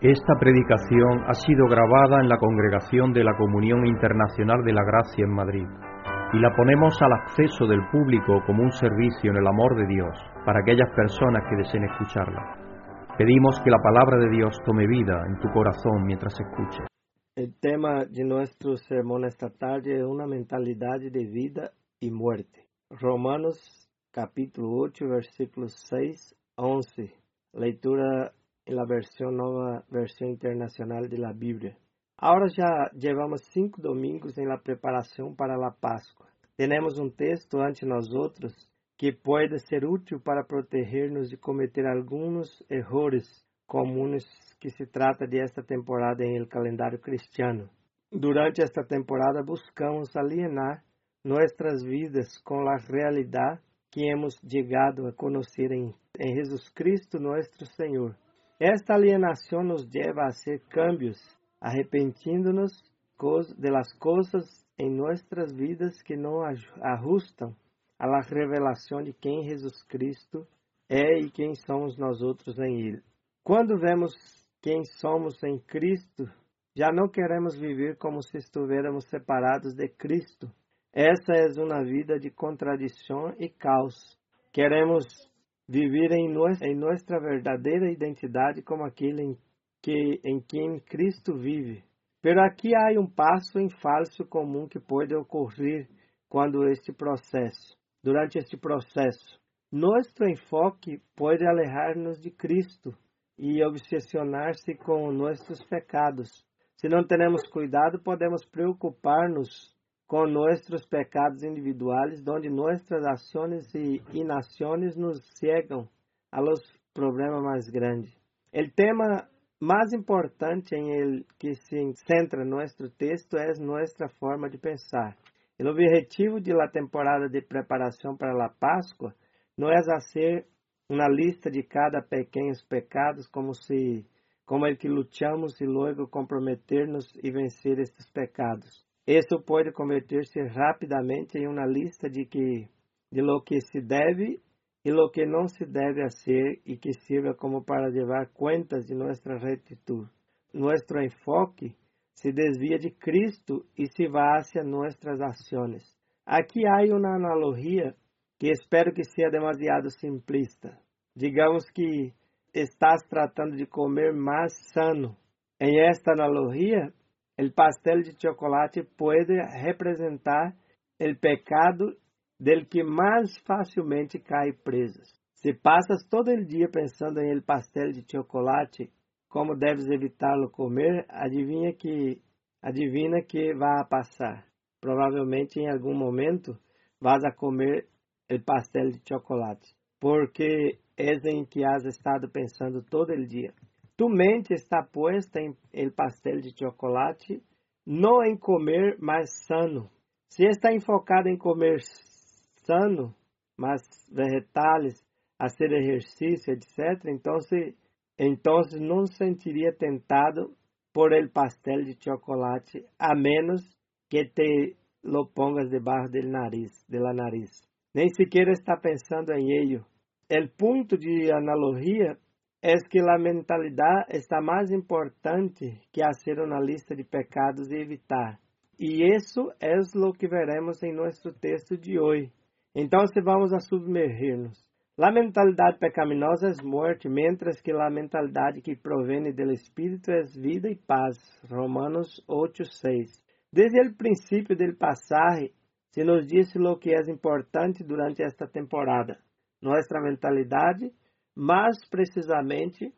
Esta predicación ha sido grabada en la Congregación de la Comunión Internacional de la Gracia en Madrid y la ponemos al acceso del público como un servicio en el amor de Dios para aquellas personas que deseen escucharla. Pedimos que la palabra de Dios tome vida en tu corazón mientras escuches. El tema de nuestro sermón esta tarde es una mentalidad de vida y muerte. Romanos capítulo 8, versículos 6 a 11. Leitura en la versión nueva versión internacional de la Biblia. Ahora já llevamos cinco domingos em la preparação para a Páscoa. Temos um texto ante nós outros que pode ser útil para proteger-nos de cometer alguns erros comuns que se trata de esta temporada em el calendário cristiano. Durante esta temporada buscamos alienar nossas vidas com a realidade que hemos chegado a conhecer em, em Jesus Cristo, nosso Senhor. Esta alienação nos leva a hacer cambios, arrepentindo-nos de las coisas em nossas vidas que não ajustam a la revelação de quem Jesus Cristo é e quem somos nós outros em Ele. Quando vemos quem somos em Cristo, já não queremos viver como se estivéssemos separados de Cristo. Essa é uma vida de contradição e caos. Queremos viver em, nossa, em nossa verdadeira identidade como aquele em, que, em quem Cristo vive. Pero aqui há um passo em falso comum que pode ocorrer quando este processo, durante este processo, nosso enfoque pode alejar-nos de Cristo e obsessionar-se com nossos pecados. Se não temos cuidado, podemos preocupar-nos com nossos pecados individuais, onde nossas ações e inações nos cegam a los problemas mais grandes. O tema mais importante em que se centra nosso texto é nossa forma de pensar. O objetivo de la temporada de preparação para a Páscoa não é fazer uma lista de cada pequenos pecados como se como que lutamos e logo comprometer-nos e vencer estes pecados. Isso pode converter-se rapidamente em uma lista de que de lo que se deve e lo que não se deve fazer e que sirva como para levar contas de nossa retitude. Nosso enfoque se desvia de Cristo e se va hacia nossas ações. Aqui há uma analogia que espero que seja demasiado simplista. Digamos que estás tratando de comer mais sano. Em esta analogia, El pastel de chocolate pode representar o pecado del que mais facilmente cai preso. Se passas todo o dia pensando em el pastel de chocolate, como deves evitá-lo comer, adivinha que adivina que vai passar. Provavelmente em algum momento vas a comer o pastel de chocolate, porque é em que has estado pensando todo o dia. Tu mente está puesta em el pastel de chocolate, não em comer mais sano. Se está enfocado em comer sano, mas vegetais, fazer exercício, etc., então, então não sentiria tentado por el pastel de chocolate, a menos que te lo pongas debaixo del nariz, de la nariz. Nem sequer está pensando em ello. El punto de analogia é que a mentalidade está mais importante que fazer uma lista de pecados e evitar. E isso é o que veremos em nosso texto de hoje. Então, se vamos a submergir-nos. A mentalidade pecaminosa é morte, mientras que a mentalidade que provém do Espírito é vida e paz. Romanos 8:6. Desde o princípio do passagem, se nos disse o que é importante durante esta temporada. Nossa mentalidade mais precisamente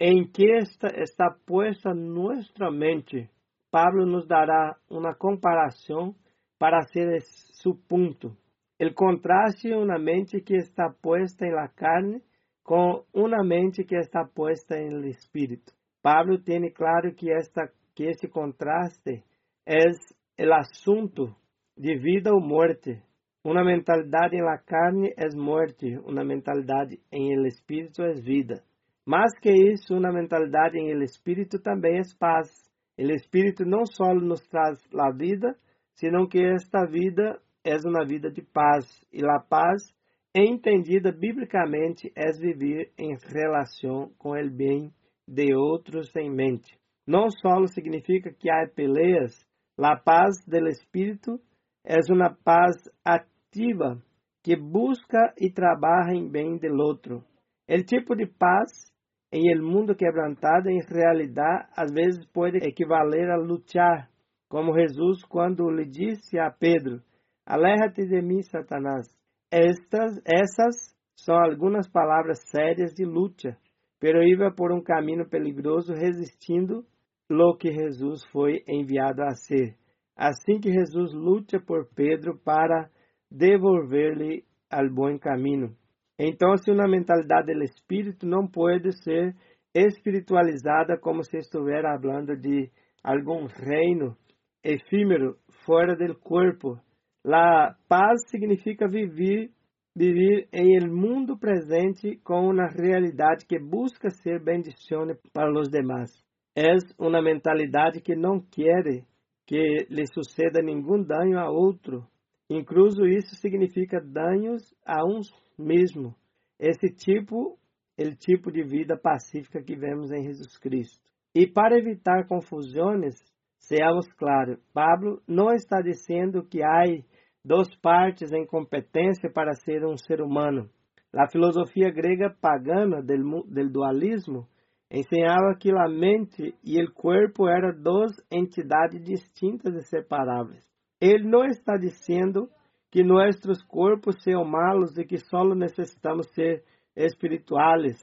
em que está, está posta nossa mente. Pablo nos dará uma comparação para ser seu ponto. O contraste é uma mente que está posta em la carne com uma mente que está posta em espírito. Pablo tem claro que esta que esse contraste é o assunto de vida ou morte, uma mentalidade em la carne é morte, uma mentalidade em el espírito é vida. Mais que isso, uma mentalidade em el espírito também é paz. El espírito não só nos traz a vida, senão que esta vida é uma vida de paz. E a paz, entendida biblicamente, é viver em relação com o bem de outros em mente. Não só significa que há peleas, a paz do espírito é uma paz ativa que busca e trabalha em bem do outro. O tipo de paz em el mundo quebrantado, em realidade, às vezes pode equivaler a lutar, como Jesus quando lhe disse a Pedro: Aleja-te de mim, Satanás. Estas, essas são algumas palavras sérias de luta, pero iba por um caminho perigoso resistindo lo que Jesus foi enviado a ser. Assim que Jesus luta por Pedro para devolver-lhe ao bom caminho. Então, se uma mentalidade do espírito não pode ser espiritualizada como se estivesse falando de algum reino efímero fora do corpo. La paz significa viver viver em el mundo presente com uma realidade que busca ser bendição para os demais. É uma mentalidade que não quer que lhe suceda nenhum dano a outro. Incluso isso significa danos a uns mesmo. Esse tipo, o tipo de vida pacífica que vemos em Jesus Cristo. E para evitar confusões, sejamos claros, Pablo não está dizendo que há duas partes em competência para ser um ser humano. A filosofia grega pagana del dualismo ensinava que a mente e o corpo eram duas entidades distintas e separáveis. Ele não está dizendo que nossos corpos são malos e que só necessitamos ser espirituais.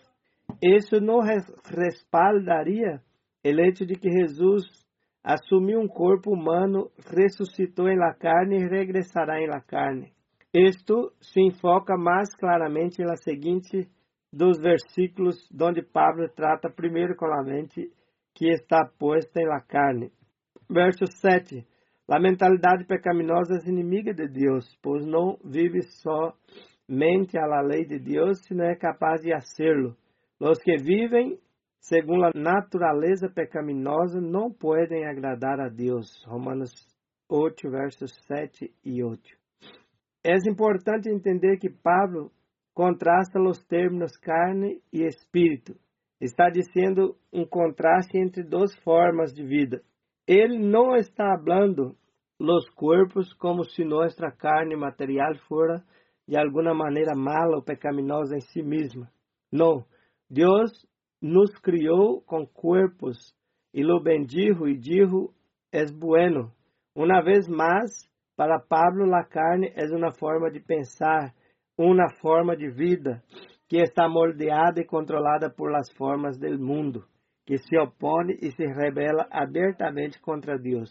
Isso não respaldaria o hecho de que Jesus assumiu um corpo humano, ressuscitou em la carne e regressará em la carne. Isto se enfoca mais claramente na seguinte dos versículos onde Pablo trata primeiro com a mente que está posta em la carne. Verso 7. A mentalidade pecaminosa é inimiga de Deus, pois não vive somente la lei de Deus, não é capaz de hacerlo. Os que vivem segundo a natureza pecaminosa não podem agradar a Deus. Romanos 8, versos 7 e 8. É importante entender que Pablo contrasta os termos carne e espírito. Está dizendo um contraste entre duas formas de vida. Ele não está falando los corpos como se nossa carne material fora de alguma maneira mala ou pecaminosa em si mesma. Não, Deus nos criou com corpos e lo bendijo e dijo es bueno. Uma vez mais, para Pablo, la carne é uma forma de pensar, uma forma de vida que está moldeada e controlada por las formas del mundo, que se opõe e se rebela abertamente contra Deus.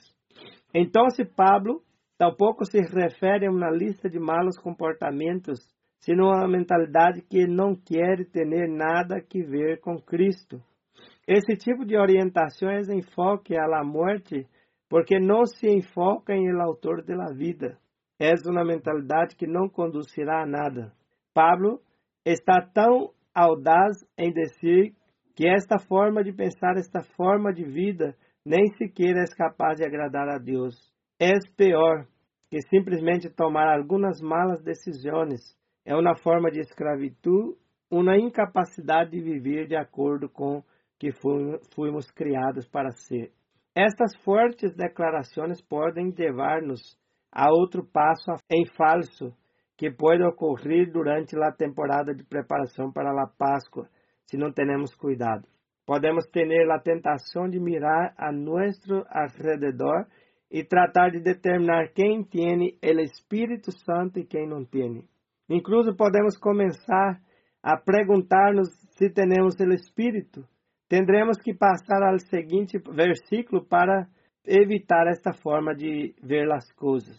Então, se Pablo tampouco se refere a uma lista de malos comportamentos, sino a uma mentalidade que não quer ter nada que ver com Cristo. Esse tipo de orientações enfoque a la morte porque não se enfoca em el autor de la vida. É uma mentalidade que não conduzirá a nada. Pablo está tão audaz em dizer que esta forma de pensar, esta forma de vida, nem sequer és capaz de agradar a Deus. És pior que simplesmente tomar algumas malas decisões. É uma forma de escravidão, uma incapacidade de viver de acordo com que fomos criados para ser. Estas fortes declarações podem levar-nos a outro passo em falso que pode ocorrer durante a temporada de preparação para a Páscoa, se não temos cuidado. Podemos ter a tentação de mirar a nosso alrededor e tratar de determinar quem tem o Espírito Santo e quem não tem. Incluso podemos começar a perguntar-nos se temos o Espírito. Tendremos que passar ao seguinte versículo para evitar esta forma de ver as coisas.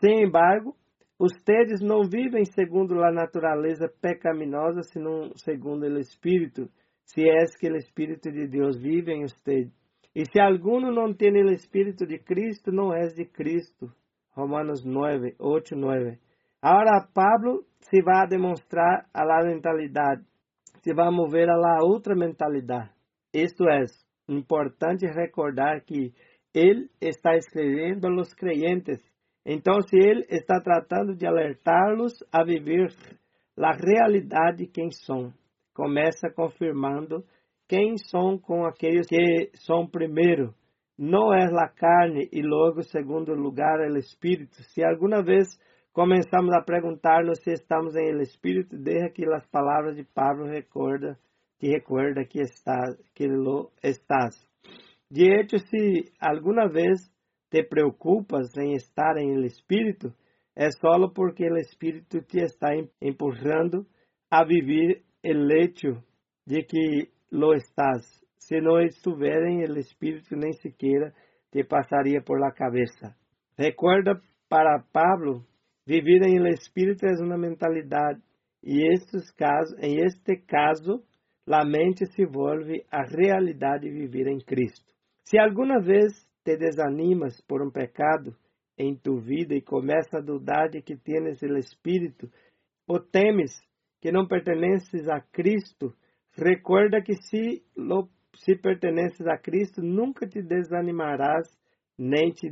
Sem embargo, Ustedes não vivem segundo a natureza pecaminosa, senão segundo o Espírito, se é que o Espírito de Deus vive em você. E se alguno não tem o Espírito de Cristo, não é de Cristo. Romanos 9, 8, 9. Agora, Pablo se vai demonstrar a la mentalidade, se vai mover a la outra mentalidade. Isto é, importante recordar que ele está escrevendo aos creyentes. Então, se ele está tratando de alertá-los a viver a realidade quem são, começa confirmando quem são com aqueles que são primeiro. Não é a carne e logo, segundo lugar, o Espírito. Se alguma vez começamos a perguntar-nos se estamos em Espírito, deixa que as palavras de Pablo recorda, te recuerda que, está, que lo estás. De hecho, se alguma vez te preocupas em estar em Espírito, é só porque o Espírito te está empurrando a viver o hecho de que lo estás. Se não estiver em el Espírito, nem sequer te passaria por la cabeça. Recuerda para Pablo Viver em espírito é uma mentalidade e estes casos, em este caso, a mente se volve a realidade de viver em Cristo. Se alguma vez te desanimas por um pecado em tu vida e começa a dudar de que tienes o Espírito, ou temes que não pertences a Cristo, recuerda que se, se pertences a Cristo, nunca te desanimarás nem te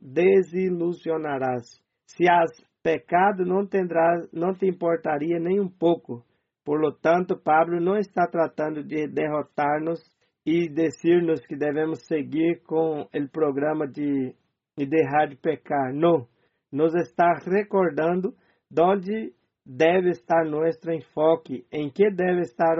desilusionarás. Se has pecado, não, tendrás, não te importaria nem um pouco. Por lo tanto, Pablo não está tratando de derrotar-nos e dizer-nos que devemos seguir com o programa de, de deixar de pecar. Não. Nos está recordando onde deve estar nosso enfoque, em que deve estar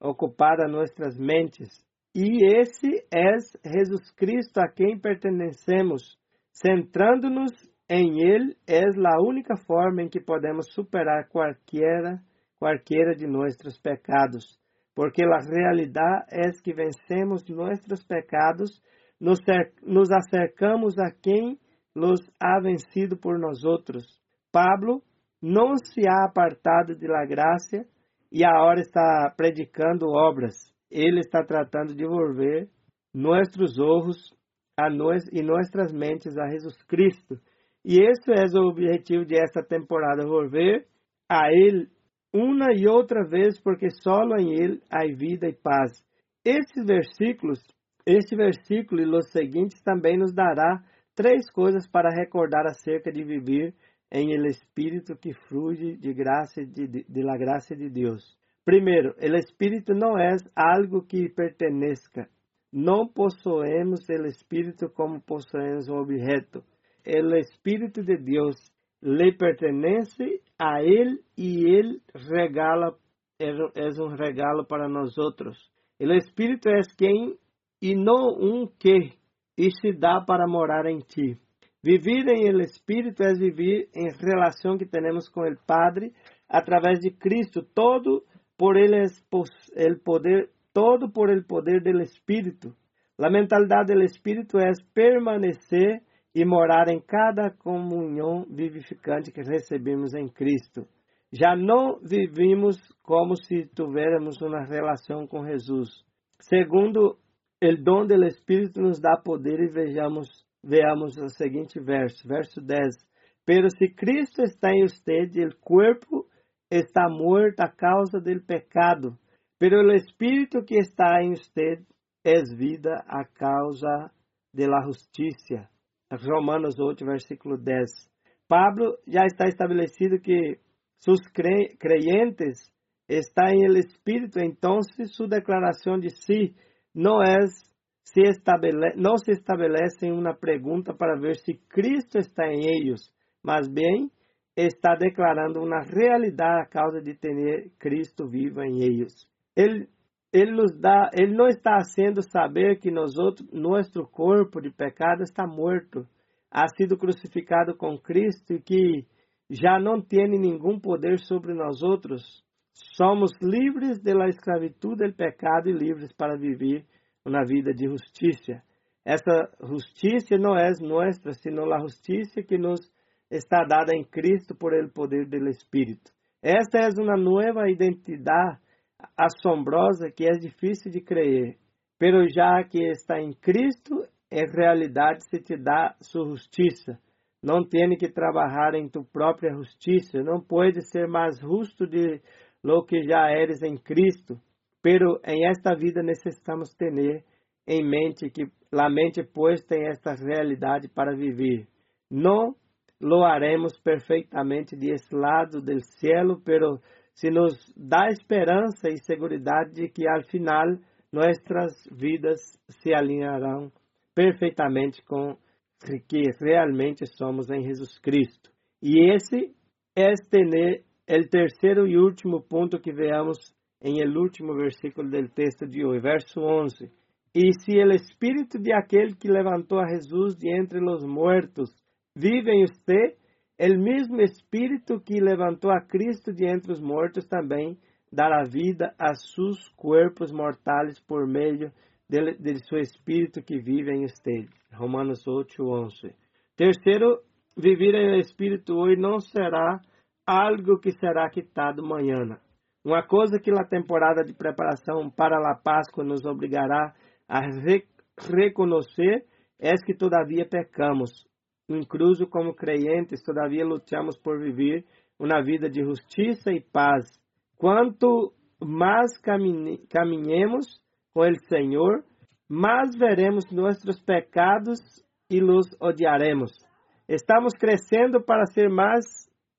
ocupada nossas mentes. E esse é Jesus Cristo a quem pertencemos, centrando-nos em Ele é a única forma em que podemos superar qualquer, qualquer de nossos pecados, porque a realidade é que vencemos nossos pecados, nos, nos acercamos a quem los ha vencido por nós outros. Pablo não se ha apartado de la graça e agora está predicando obras. Ele está tratando de volver nossos olhos a nós e nossas mentes a Jesus Cristo e esse é o objetivo de esta temporada, volver a Ele uma e outra vez, porque só em Ele há vida e paz. Esses versículos, este versículo e os seguintes também nos dará três coisas para recordar acerca de viver em el Espírito que flui de graça de, de, de la graça de Deus. Primeiro, o Espírito não é algo que pertenezca. Não possuemos o Espírito como possuemos um objeto el Espíritu de Dios le pertenece a Él y Él regala, es un regalo para nosotros. El Espíritu es quem e não um que, e se dá para morar em ti. Vivir em el Espírito é viver em relação que temos com o Padre através de Cristo, todo por ele el poder, todo por el poder del Espírito. La mentalidade del Espírito é permanecer e morar em cada comunhão vivificante que recebemos em Cristo. Já não vivimos como se tivéssemos uma relação com Jesus. Segundo, o dom do Espírito nos dá poder e vejamos, veamos o seguinte verso, verso 10. Pero se Cristo está em usted, o corpo está morto a causa do pecado, pero o Espírito que está em usted é vida a causa de la justiça. Romanos 8, versículo 10. Pablo já está estabelecido que seus creyentes estão em el Espírito, então sua declaração de si não é se não se estabelece em uma pergunta para ver se Cristo está em eles, mas bem está declarando uma realidade a causa de ter Cristo vivo em eles. Ele, ele nos dá, ele não está sendo saber que nós outros, nosso corpo de pecado está morto, ha sido crucificado com Cristo e que já não tem nenhum poder sobre nós outros. Somos livres da escravidão do pecado e livres para viver uma vida de justiça. Essa justiça não é nossa, sino a justiça que nos está dada em Cristo por el poder do Espírito. Esta é uma nova identidade assombrosa que é difícil de crer, pero já que está em Cristo, em realidade se te dá sua justiça. Não tem que trabalhar em tu própria justiça. Não pode ser mais justo de lo que já eres em Cristo. Pero em esta vida necessitamos ter em mente que a mente pois tem esta realidade para viver. Não lo haremos perfeitamente de esse lado do cielo, pero se nos dá esperança e segurança de que al final nossas vidas se alinharão perfeitamente com que realmente somos em Jesus Cristo. E esse é o terceiro e último ponto que veamos em el último versículo do texto de hoje, verso 11. E se o espírito de aquele que levantou a Jesus de entre os mortos vive em você, o mesmo espírito que levantou a Cristo de entre os mortos também dará vida a seus corpos mortais por meio de seu espírito que vive em você. Romanos 8, 11. Terceiro, viver em espírito hoje não será algo que será quitado amanhã. Uma coisa que a temporada de preparação para a Páscoa nos obrigará a re reconhecer é que todavia pecamos. Incluso como crentes, todavia lutamos por viver uma vida de justiça e paz. Quanto mais caminhemos com o Senhor, mais veremos nossos pecados e los odiaremos. Estamos crescendo para ser mais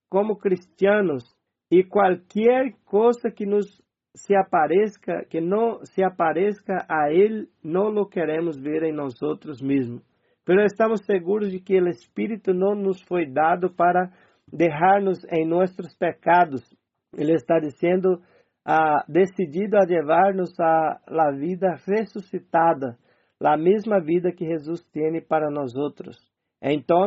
como cristianos e qualquer coisa que nos se apareça, que não se apareça a ele, não lo queremos ver em nós outros mesmos. Pero estamos seguros de que o Espírito não nos foi dado para deixar-nos em nossos pecados. Ele está dizendo, ah, decidido a levar-nos a la vida ressuscitada, a mesma vida que Jesus tem para nós outros. Então,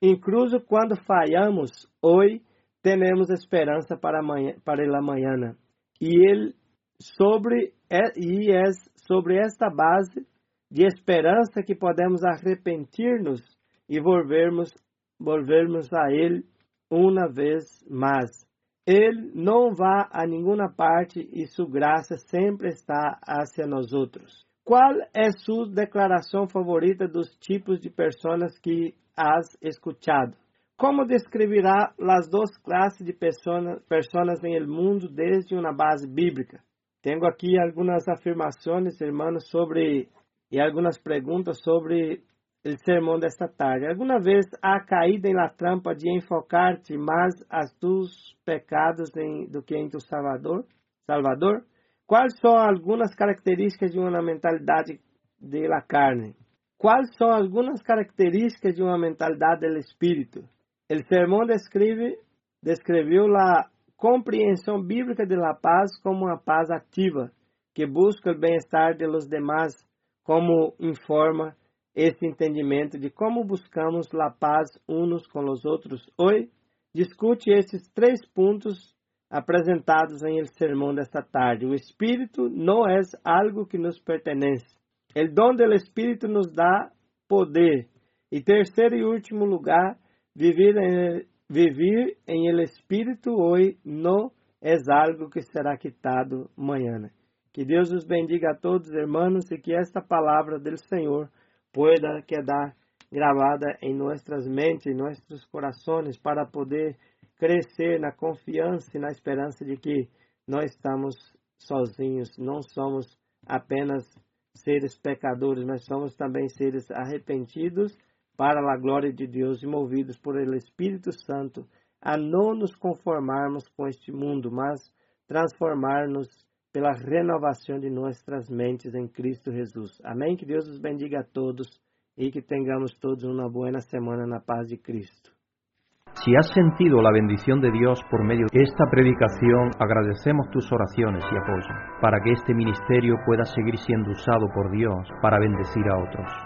incluso quando falhamos, hoje temos esperança para amanhã, para. E ele sobre e é sobre esta base de esperança que podemos arrepentir-nos e volvermos volvermos a ele uma vez mais. Ele não vai a nenhuma parte e sua graça sempre está hacia nós outros. Qual é sua declaração favorita dos tipos de pessoas que has escutado? Como descreverá as duas classes de pessoas em el mundo desde uma base bíblica? Tenho aqui algumas afirmações, irmãos, sobre e algumas perguntas sobre o sermão desta tarde. Alguma vez há caído em la trampa de enfocar-te mais a tus pecados do que em tu Salvador? Salvador? Quais são algumas características de uma mentalidade de la carne? Quais são algumas características de uma mentalidade do espírito? El sermão descreve, descreveu a compreensão bíblica de la paz como uma paz ativa, que busca o bem-estar de los demás, como informa esse entendimento de como buscamos la paz uns com os outros. Hoje, discute esses três pontos apresentados em el sermão desta tarde. O Espírito não é algo que nos pertence. O dom do Espírito nos dá poder. E terceiro e último lugar, Vivir em, em el Espírito hoje não é algo que será quitado amanhã. Que Deus os bendiga a todos, irmãos, e que esta palavra do Senhor pueda quedar gravada em nossas mentes, em nossos corações, para poder crescer na confiança e na esperança de que nós estamos sozinhos, não somos apenas seres pecadores, mas somos também seres arrependidos para a glória de Deus e movidos por el Espírito Santo, a não nos conformarmos com este mundo, mas transformar-nos pela renovação de nossas mentes em Cristo Jesus. Amém? Que Deus os bendiga a todos e que tenhamos todos uma boa semana na paz de Cristo. Si has sentido la bendición de Dios por medio de esta predicación, agradecemos tus oraciones y apoyo para que este ministerio pueda seguir siendo usado por Dios para bendecir a otros.